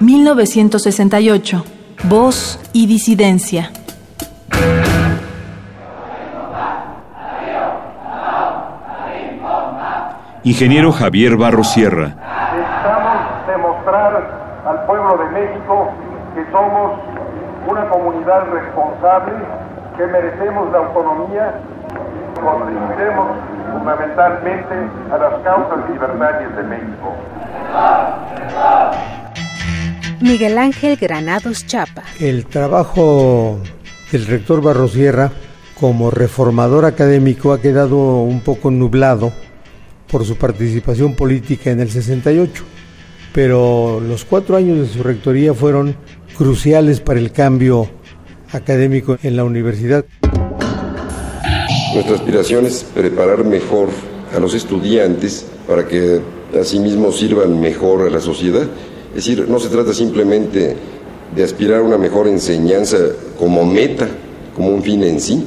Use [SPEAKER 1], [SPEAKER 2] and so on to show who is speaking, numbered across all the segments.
[SPEAKER 1] 1968. Voz y disidencia.
[SPEAKER 2] Ingeniero Javier Barro Sierra.
[SPEAKER 3] Necesitamos demostrar al pueblo de México que somos una comunidad responsable, que merecemos la autonomía, contribuiremos fundamentalmente a las causas libertarias de México.
[SPEAKER 4] Miguel Ángel Granados Chapa.
[SPEAKER 5] El trabajo del rector Barro Sierra como reformador académico ha quedado un poco nublado por su participación política en el 68, pero los cuatro años de su rectoría fueron cruciales para el cambio académico en la universidad.
[SPEAKER 6] Nuestra aspiración es preparar mejor a los estudiantes para que asimismo sirvan mejor a la sociedad. Es decir, no se trata simplemente de aspirar a una mejor enseñanza como meta, como un fin en sí.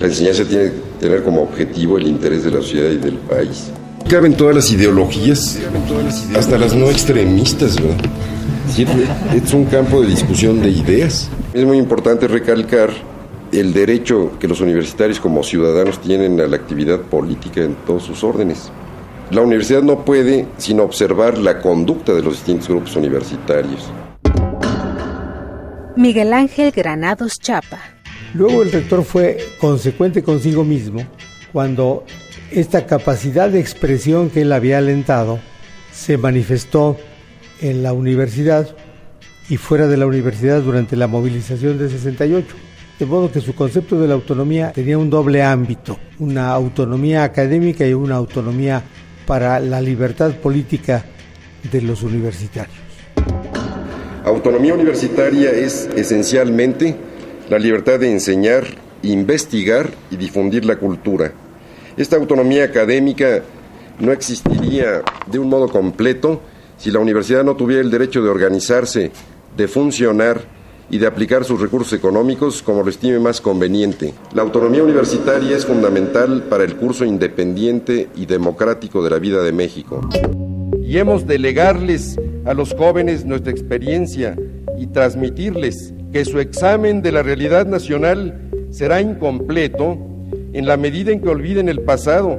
[SPEAKER 6] La enseñanza tiene que tener como objetivo el interés de la sociedad y del país. Caben todas las ideologías, hasta las no extremistas, ¿verdad? Es un campo de discusión de ideas. Es muy importante recalcar el derecho que los universitarios como ciudadanos tienen a la actividad política en todos sus órdenes. La universidad no puede sino observar la conducta de los distintos grupos universitarios.
[SPEAKER 4] Miguel Ángel Granados Chapa.
[SPEAKER 5] Luego el rector fue consecuente consigo mismo cuando esta capacidad de expresión que él había alentado se manifestó en la universidad y fuera de la universidad durante la movilización de 68. De modo que su concepto de la autonomía tenía un doble ámbito, una autonomía académica y una autonomía para la libertad política de los universitarios.
[SPEAKER 6] Autonomía universitaria es esencialmente la libertad de enseñar, investigar y difundir la cultura esta autonomía académica no existiría de un modo completo si la universidad no tuviera el derecho de organizarse, de funcionar y de aplicar sus recursos económicos como lo estime más conveniente. La autonomía universitaria es fundamental para el curso independiente y democrático de la vida de México. Y hemos de legarles a los jóvenes nuestra experiencia y transmitirles que su examen de la realidad nacional será incompleto en la medida en que olviden el pasado,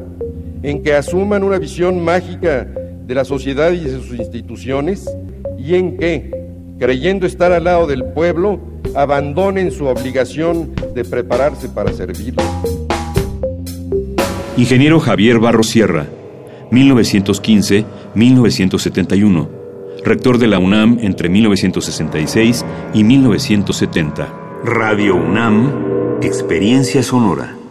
[SPEAKER 6] en que asuman una visión mágica de la sociedad y de sus instituciones, y en que, creyendo estar al lado del pueblo, abandonen su obligación de prepararse para servirlo.
[SPEAKER 2] Ingeniero Javier Barro Sierra, 1915-1971, rector de la UNAM entre 1966 y 1970. Radio UNAM, Experiencia Sonora.